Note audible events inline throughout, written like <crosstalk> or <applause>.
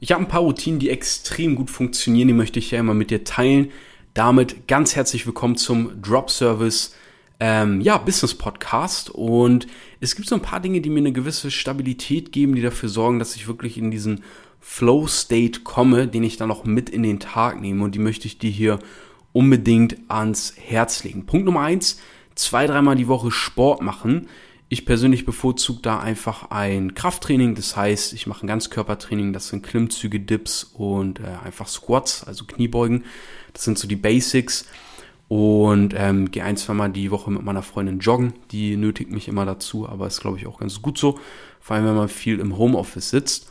Ich habe ein paar Routinen, die extrem gut funktionieren, die möchte ich ja immer mit dir teilen. Damit ganz herzlich willkommen zum Drop Service ähm, ja, Business Podcast. Und es gibt so ein paar Dinge, die mir eine gewisse Stabilität geben, die dafür sorgen, dass ich wirklich in diesen Flow State komme, den ich dann auch mit in den Tag nehme. Und die möchte ich dir hier unbedingt ans Herz legen. Punkt Nummer eins, zwei, dreimal die Woche Sport machen. Ich persönlich bevorzuge da einfach ein Krafttraining, das heißt, ich mache ein Ganzkörpertraining, das sind Klimmzüge, Dips und äh, einfach Squats, also Kniebeugen. Das sind so die Basics. Und ähm, gehe ein, zweimal die Woche mit meiner Freundin joggen. Die nötigt mich immer dazu, aber ist, glaube ich, auch ganz gut so. Vor allem, wenn man viel im Homeoffice sitzt.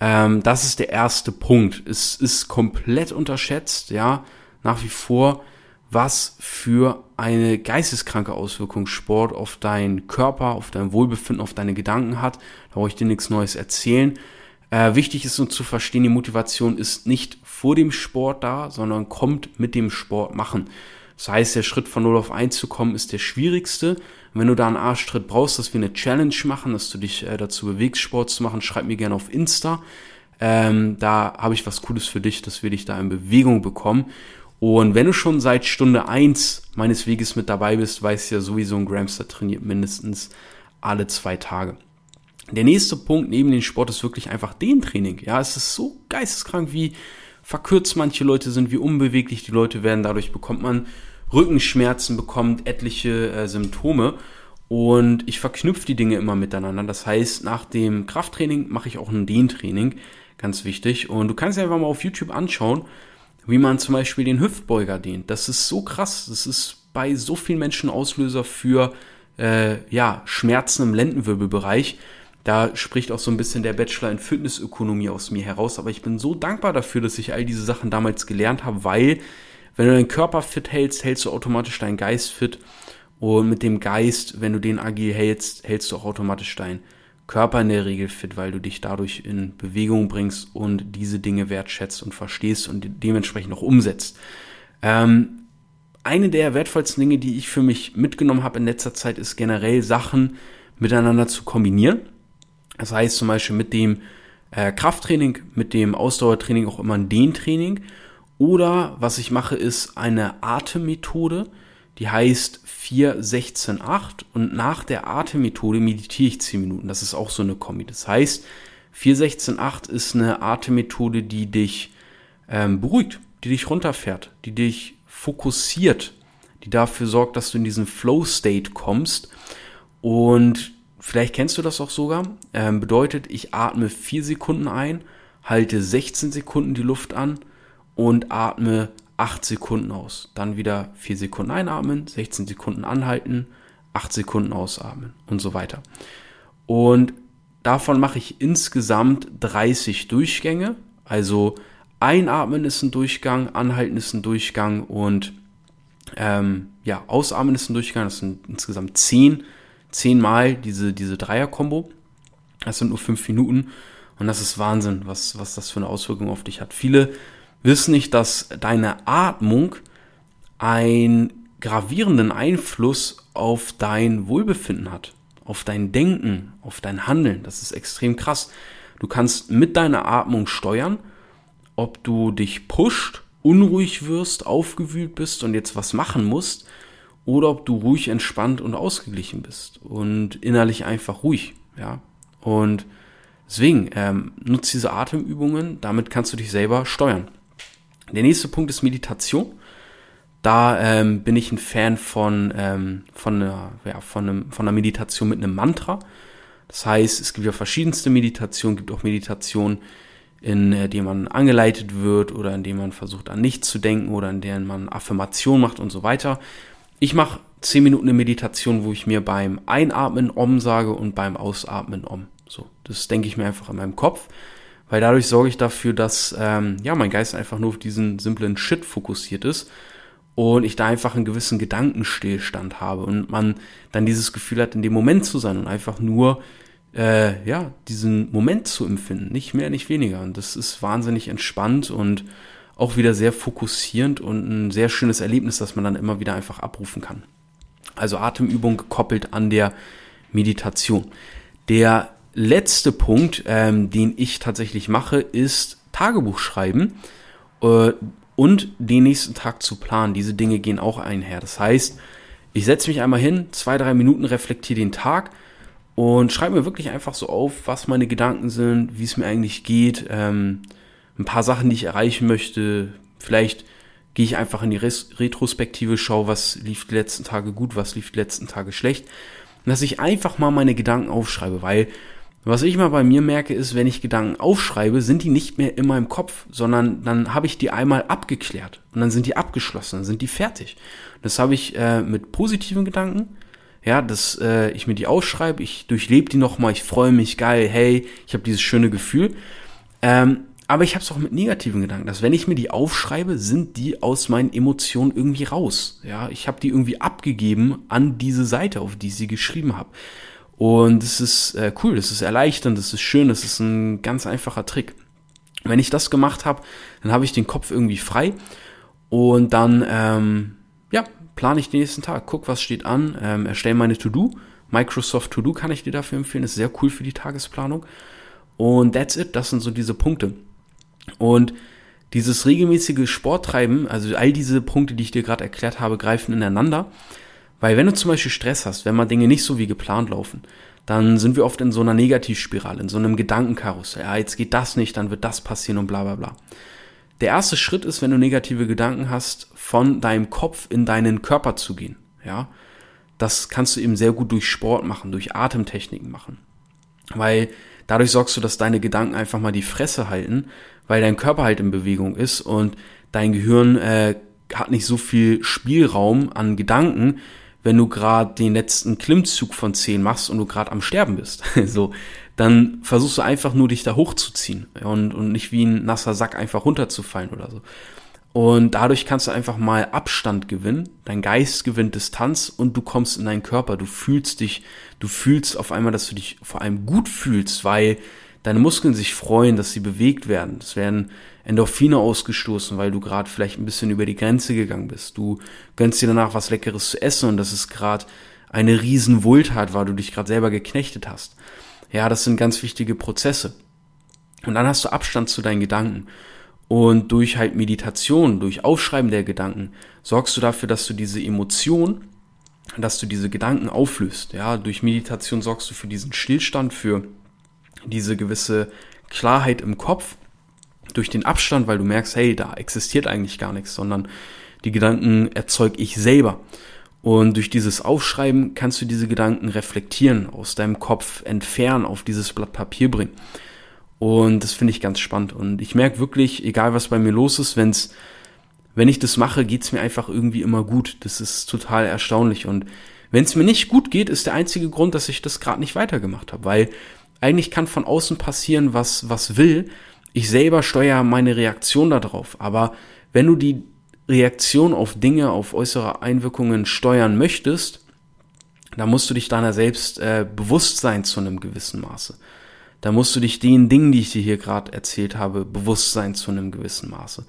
Ähm, das ist der erste Punkt. Es ist komplett unterschätzt, ja, nach wie vor was für eine geisteskranke Auswirkung Sport auf deinen Körper, auf dein Wohlbefinden, auf deine Gedanken hat. Da brauche ich dir nichts Neues erzählen. Äh, wichtig ist uns zu verstehen, die Motivation ist nicht vor dem Sport da, sondern kommt mit dem Sport machen. Das heißt, der Schritt von 0 auf 1 zu kommen ist der schwierigste. wenn du da einen Arschtritt brauchst, dass wir eine Challenge machen, dass du dich äh, dazu bewegst, Sport zu machen, schreib mir gerne auf Insta. Ähm, da habe ich was Cooles für dich, dass wir dich da in Bewegung bekommen. Und wenn du schon seit Stunde eins meines Weges mit dabei bist, weißt du ja sowieso, ein Gramster trainiert mindestens alle zwei Tage. Der nächste Punkt neben dem Sport ist wirklich einfach den Training. Ja, es ist so geisteskrank, wie verkürzt manche Leute sind, wie unbeweglich die Leute werden. Dadurch bekommt man Rückenschmerzen, bekommt etliche äh, Symptome. Und ich verknüpfe die Dinge immer miteinander. Das heißt, nach dem Krafttraining mache ich auch ein Dehntraining. Ganz wichtig. Und du kannst dir einfach mal auf YouTube anschauen, wie man zum Beispiel den Hüftbeuger dehnt. Das ist so krass. Das ist bei so vielen Menschen Auslöser für äh, ja, Schmerzen im Lendenwirbelbereich. Da spricht auch so ein bisschen der Bachelor in Fitnessökonomie aus mir heraus. Aber ich bin so dankbar dafür, dass ich all diese Sachen damals gelernt habe, weil wenn du deinen Körper fit hältst, hältst du automatisch deinen Geist fit. Und mit dem Geist, wenn du den agil hältst, hältst du auch automatisch deinen Körper in der Regel fit, weil du dich dadurch in Bewegung bringst und diese Dinge wertschätzt und verstehst und dementsprechend auch umsetzt. Ähm, eine der wertvollsten Dinge, die ich für mich mitgenommen habe in letzter Zeit, ist generell Sachen miteinander zu kombinieren. Das heißt zum Beispiel mit dem äh, Krafttraining, mit dem Ausdauertraining auch immer ein Dehntraining. Oder was ich mache, ist eine Atemmethode, die heißt 4, 16, 8 und nach der Atemmethode meditiere ich 10 Minuten. Das ist auch so eine Kombi. Das heißt, 4, 16, 8 ist eine Atemmethode, die dich ähm, beruhigt, die dich runterfährt, die dich fokussiert, die dafür sorgt, dass du in diesen Flow-State kommst. Und vielleicht kennst du das auch sogar. Ähm, bedeutet, ich atme 4 Sekunden ein, halte 16 Sekunden die Luft an und atme 8 Sekunden aus. Dann wieder 4 Sekunden einatmen, 16 Sekunden anhalten, 8 Sekunden ausatmen und so weiter. Und davon mache ich insgesamt 30 Durchgänge. Also einatmen ist ein Durchgang, anhalten ist ein Durchgang und ähm, ja, ausatmen ist ein Durchgang. Das sind insgesamt 10, 10 Mal diese, diese Dreier-Kombo. Das sind nur 5 Minuten. Und das ist Wahnsinn, was, was das für eine Auswirkung auf dich hat. Viele wissen nicht, dass deine Atmung einen gravierenden Einfluss auf dein Wohlbefinden hat, auf dein Denken, auf dein Handeln. Das ist extrem krass. Du kannst mit deiner Atmung steuern, ob du dich pusht, unruhig wirst, aufgewühlt bist und jetzt was machen musst, oder ob du ruhig, entspannt und ausgeglichen bist und innerlich einfach ruhig, ja. Und deswegen ähm, nutze diese Atemübungen, damit kannst du dich selber steuern. Der nächste Punkt ist Meditation. Da ähm, bin ich ein Fan von, ähm, von, einer, ja, von, einem, von einer Meditation mit einem Mantra. Das heißt, es gibt ja verschiedenste Meditationen, gibt auch Meditationen, in äh, denen man angeleitet wird oder in denen man versucht an nichts zu denken oder in denen man Affirmation macht und so weiter. Ich mache zehn Minuten eine Meditation, wo ich mir beim Einatmen Om sage und beim Ausatmen Om. So, das denke ich mir einfach in meinem Kopf weil dadurch sorge ich dafür, dass ähm, ja mein Geist einfach nur auf diesen simplen Shit fokussiert ist und ich da einfach einen gewissen Gedankenstillstand habe und man dann dieses Gefühl hat, in dem Moment zu sein und einfach nur äh, ja diesen Moment zu empfinden, nicht mehr, nicht weniger. Und das ist wahnsinnig entspannt und auch wieder sehr fokussierend und ein sehr schönes Erlebnis, das man dann immer wieder einfach abrufen kann. Also Atemübung gekoppelt an der Meditation. Der letzte Punkt, ähm, den ich tatsächlich mache, ist Tagebuch schreiben äh, und den nächsten Tag zu planen. Diese Dinge gehen auch einher. Das heißt, ich setze mich einmal hin, zwei, drei Minuten reflektiere den Tag und schreibe mir wirklich einfach so auf, was meine Gedanken sind, wie es mir eigentlich geht, ähm, ein paar Sachen, die ich erreichen möchte. Vielleicht gehe ich einfach in die Res Retrospektive, schaue, was lief die letzten Tage gut, was lief die letzten Tage schlecht. Und dass ich einfach mal meine Gedanken aufschreibe, weil was ich mal bei mir merke, ist, wenn ich Gedanken aufschreibe, sind die nicht mehr in meinem Kopf, sondern dann habe ich die einmal abgeklärt und dann sind die abgeschlossen, dann sind die fertig. Das habe ich äh, mit positiven Gedanken, ja, dass äh, ich mir die aufschreibe, ich durchlebe die nochmal, ich freue mich, geil, hey, ich habe dieses schöne Gefühl. Ähm, aber ich habe es auch mit negativen Gedanken, dass wenn ich mir die aufschreibe, sind die aus meinen Emotionen irgendwie raus. Ja, ich habe die irgendwie abgegeben an diese Seite, auf die ich sie geschrieben habe. Und es ist äh, cool, es ist erleichternd, es ist schön, es ist ein ganz einfacher Trick. Wenn ich das gemacht habe, dann habe ich den Kopf irgendwie frei und dann ähm, ja plane ich den nächsten Tag, guck, was steht an, ähm, erstelle meine To-Do. Microsoft To-Do kann ich dir dafür empfehlen, ist sehr cool für die Tagesplanung. Und that's it, das sind so diese Punkte. Und dieses regelmäßige Sporttreiben, also all diese Punkte, die ich dir gerade erklärt habe, greifen ineinander. Weil wenn du zum Beispiel Stress hast, wenn mal Dinge nicht so wie geplant laufen, dann sind wir oft in so einer Negativspirale, in so einem Gedankenkarussell. Ja, jetzt geht das nicht, dann wird das passieren und bla bla bla. Der erste Schritt ist, wenn du negative Gedanken hast, von deinem Kopf in deinen Körper zu gehen. Ja, das kannst du eben sehr gut durch Sport machen, durch Atemtechniken machen. Weil dadurch sorgst du, dass deine Gedanken einfach mal die Fresse halten, weil dein Körper halt in Bewegung ist und dein Gehirn äh, hat nicht so viel Spielraum an Gedanken, wenn du gerade den letzten Klimmzug von 10 machst und du gerade am Sterben bist. <laughs> so, dann versuchst du einfach nur dich da hochzuziehen und, und nicht wie ein nasser Sack einfach runterzufallen oder so. Und dadurch kannst du einfach mal Abstand gewinnen, dein Geist gewinnt Distanz und du kommst in deinen Körper, du fühlst dich, du fühlst auf einmal, dass du dich vor allem gut fühlst, weil deine Muskeln sich freuen, dass sie bewegt werden. Es werden Endorphine ausgestoßen, weil du gerade vielleicht ein bisschen über die Grenze gegangen bist. Du gönnst dir danach was Leckeres zu essen und das ist gerade eine riesen Wohltat, weil du dich gerade selber geknechtet hast. Ja, das sind ganz wichtige Prozesse. Und dann hast du Abstand zu deinen Gedanken. Und durch halt Meditation, durch Aufschreiben der Gedanken, sorgst du dafür, dass du diese Emotion, dass du diese Gedanken auflöst. Ja, durch Meditation sorgst du für diesen Stillstand, für diese gewisse Klarheit im Kopf durch den Abstand, weil du merkst, hey, da existiert eigentlich gar nichts, sondern die Gedanken erzeug ich selber. Und durch dieses Aufschreiben kannst du diese Gedanken reflektieren, aus deinem Kopf entfernen, auf dieses Blatt Papier bringen. Und das finde ich ganz spannend. Und ich merke wirklich, egal was bei mir los ist, wenn's, wenn ich das mache, geht's mir einfach irgendwie immer gut. Das ist total erstaunlich. Und wenn es mir nicht gut geht, ist der einzige Grund, dass ich das gerade nicht weitergemacht habe. Weil eigentlich kann von außen passieren, was, was will. Ich selber steuere meine Reaktion darauf. Aber wenn du die Reaktion auf Dinge, auf äußere Einwirkungen steuern möchtest, dann musst du dich deiner selbst äh, bewusst sein zu einem gewissen Maße. Da musst du dich den Dingen, die ich dir hier gerade erzählt habe, bewusst sein zu einem gewissen Maße.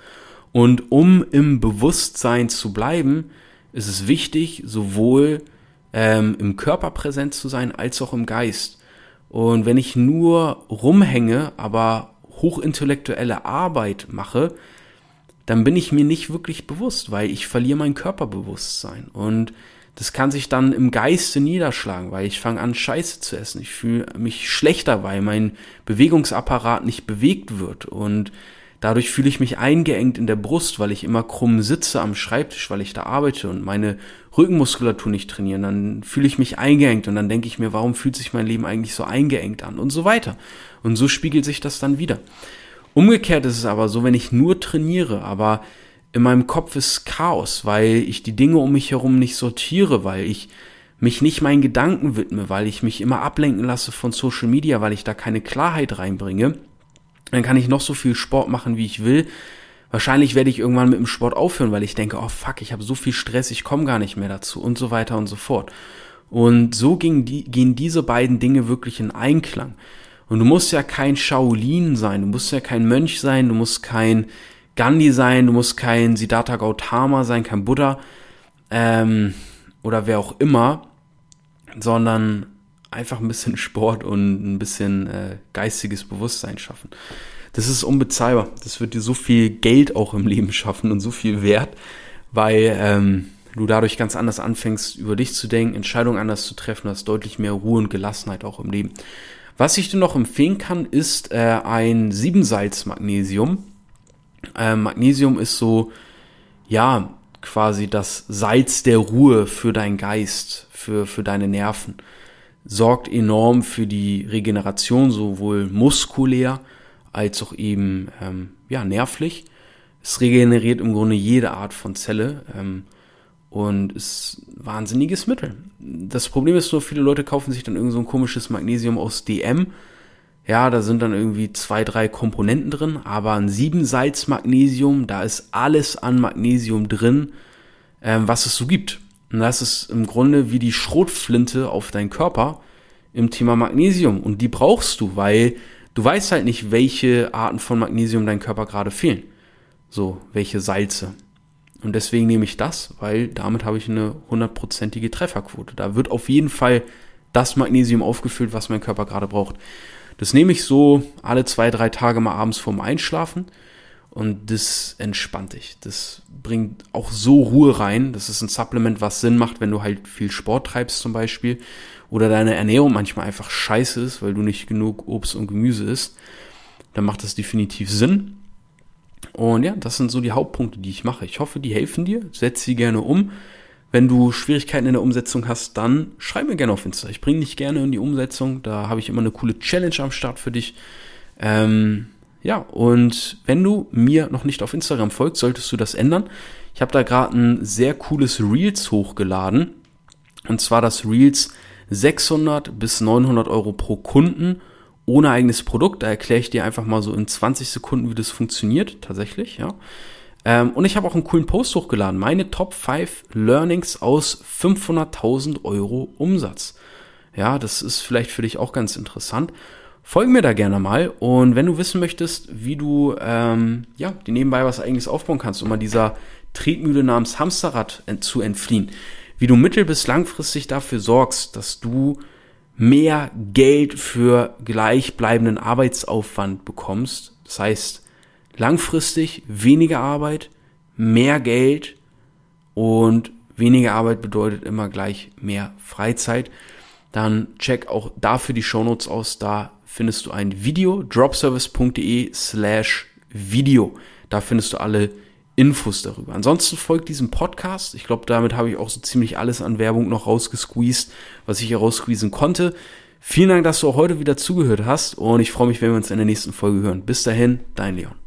Und um im Bewusstsein zu bleiben, ist es wichtig, sowohl ähm, im Körper präsent zu sein, als auch im Geist. Und wenn ich nur rumhänge, aber hochintellektuelle Arbeit mache, dann bin ich mir nicht wirklich bewusst, weil ich verliere mein Körperbewusstsein. Und das kann sich dann im Geiste niederschlagen, weil ich fange an, Scheiße zu essen. Ich fühle mich schlechter, weil mein Bewegungsapparat nicht bewegt wird. Und Dadurch fühle ich mich eingeengt in der Brust, weil ich immer krumm sitze am Schreibtisch, weil ich da arbeite und meine Rückenmuskulatur nicht trainieren. Dann fühle ich mich eingeengt und dann denke ich mir, warum fühlt sich mein Leben eigentlich so eingeengt an und so weiter. Und so spiegelt sich das dann wieder. Umgekehrt ist es aber so, wenn ich nur trainiere, aber in meinem Kopf ist Chaos, weil ich die Dinge um mich herum nicht sortiere, weil ich mich nicht meinen Gedanken widme, weil ich mich immer ablenken lasse von Social Media, weil ich da keine Klarheit reinbringe, dann kann ich noch so viel Sport machen, wie ich will. Wahrscheinlich werde ich irgendwann mit dem Sport aufhören, weil ich denke, oh fuck, ich habe so viel Stress, ich komme gar nicht mehr dazu und so weiter und so fort. Und so ging die, gehen diese beiden Dinge wirklich in Einklang. Und du musst ja kein Shaolin sein, du musst ja kein Mönch sein, du musst kein Gandhi sein, du musst kein Siddhartha Gautama sein, kein Buddha ähm, oder wer auch immer, sondern einfach ein bisschen Sport und ein bisschen äh, geistiges Bewusstsein schaffen. das ist unbezahlbar. Das wird dir so viel Geld auch im Leben schaffen und so viel Wert, weil ähm, du dadurch ganz anders anfängst, über dich zu denken, Entscheidungen anders zu treffen, hast deutlich mehr Ruhe und Gelassenheit auch im Leben. Was ich dir noch empfehlen kann, ist äh, ein Siebensalz-Magnesium. Äh, Magnesium ist so, ja, quasi das Salz der Ruhe für deinen Geist, für, für deine Nerven. Sorgt enorm für die Regeneration, sowohl muskulär als auch eben ähm, ja, nervlich. Es regeneriert im Grunde jede Art von Zelle ähm, und ist ein wahnsinniges Mittel. Das Problem ist nur, viele Leute kaufen sich dann irgend so ein komisches Magnesium aus DM ja, da sind dann irgendwie zwei, drei Komponenten drin, aber ein Siebensalz-Magnesium, da ist alles an Magnesium drin, ähm, was es so gibt. Und das ist im Grunde wie die Schrotflinte auf deinen Körper im Thema Magnesium. Und die brauchst du, weil du weißt halt nicht, welche Arten von Magnesium dein Körper gerade fehlen. So, welche Salze. Und deswegen nehme ich das, weil damit habe ich eine hundertprozentige Trefferquote. Da wird auf jeden Fall das Magnesium aufgefüllt, was mein Körper gerade braucht. Das nehme ich so alle zwei, drei Tage mal abends vorm Einschlafen und das entspannt dich. Das bringt auch so Ruhe rein. Das ist ein Supplement, was Sinn macht, wenn du halt viel Sport treibst zum Beispiel oder deine Ernährung manchmal einfach scheiße ist, weil du nicht genug Obst und Gemüse isst. Dann macht das definitiv Sinn. Und ja, das sind so die Hauptpunkte, die ich mache. Ich hoffe, die helfen dir. Setz sie gerne um. Wenn du Schwierigkeiten in der Umsetzung hast, dann schreib mir gerne auf Insta. Ich bringe dich gerne in die Umsetzung. Da habe ich immer eine coole Challenge am Start für dich. Ähm, ja, und wenn du mir noch nicht auf Instagram folgst, solltest du das ändern. Ich habe da gerade ein sehr cooles Reels hochgeladen. Und zwar das Reels 600 bis 900 Euro pro Kunden ohne eigenes Produkt. Da erkläre ich dir einfach mal so in 20 Sekunden, wie das funktioniert, tatsächlich, ja. Ähm, und ich habe auch einen coolen Post hochgeladen. Meine Top 5 Learnings aus 500.000 Euro Umsatz. Ja, das ist vielleicht für dich auch ganz interessant. Folge mir da gerne mal und wenn du wissen möchtest, wie du ähm, ja die nebenbei was eigenes aufbauen kannst, um mal dieser Tretmühle namens Hamsterrad zu entfliehen, wie du mittel- bis langfristig dafür sorgst, dass du mehr Geld für gleichbleibenden Arbeitsaufwand bekommst. Das heißt, langfristig weniger Arbeit, mehr Geld und weniger Arbeit bedeutet immer gleich mehr Freizeit. Dann check auch dafür die Shownotes aus. Da findest du ein Video, dropservice.de slash Video. Da findest du alle Infos darüber. Ansonsten folgt diesem Podcast. Ich glaube, damit habe ich auch so ziemlich alles an Werbung noch rausgesqueezed, was ich hier raussqueezen konnte. Vielen Dank, dass du auch heute wieder zugehört hast und ich freue mich, wenn wir uns in der nächsten Folge hören. Bis dahin, dein Leon.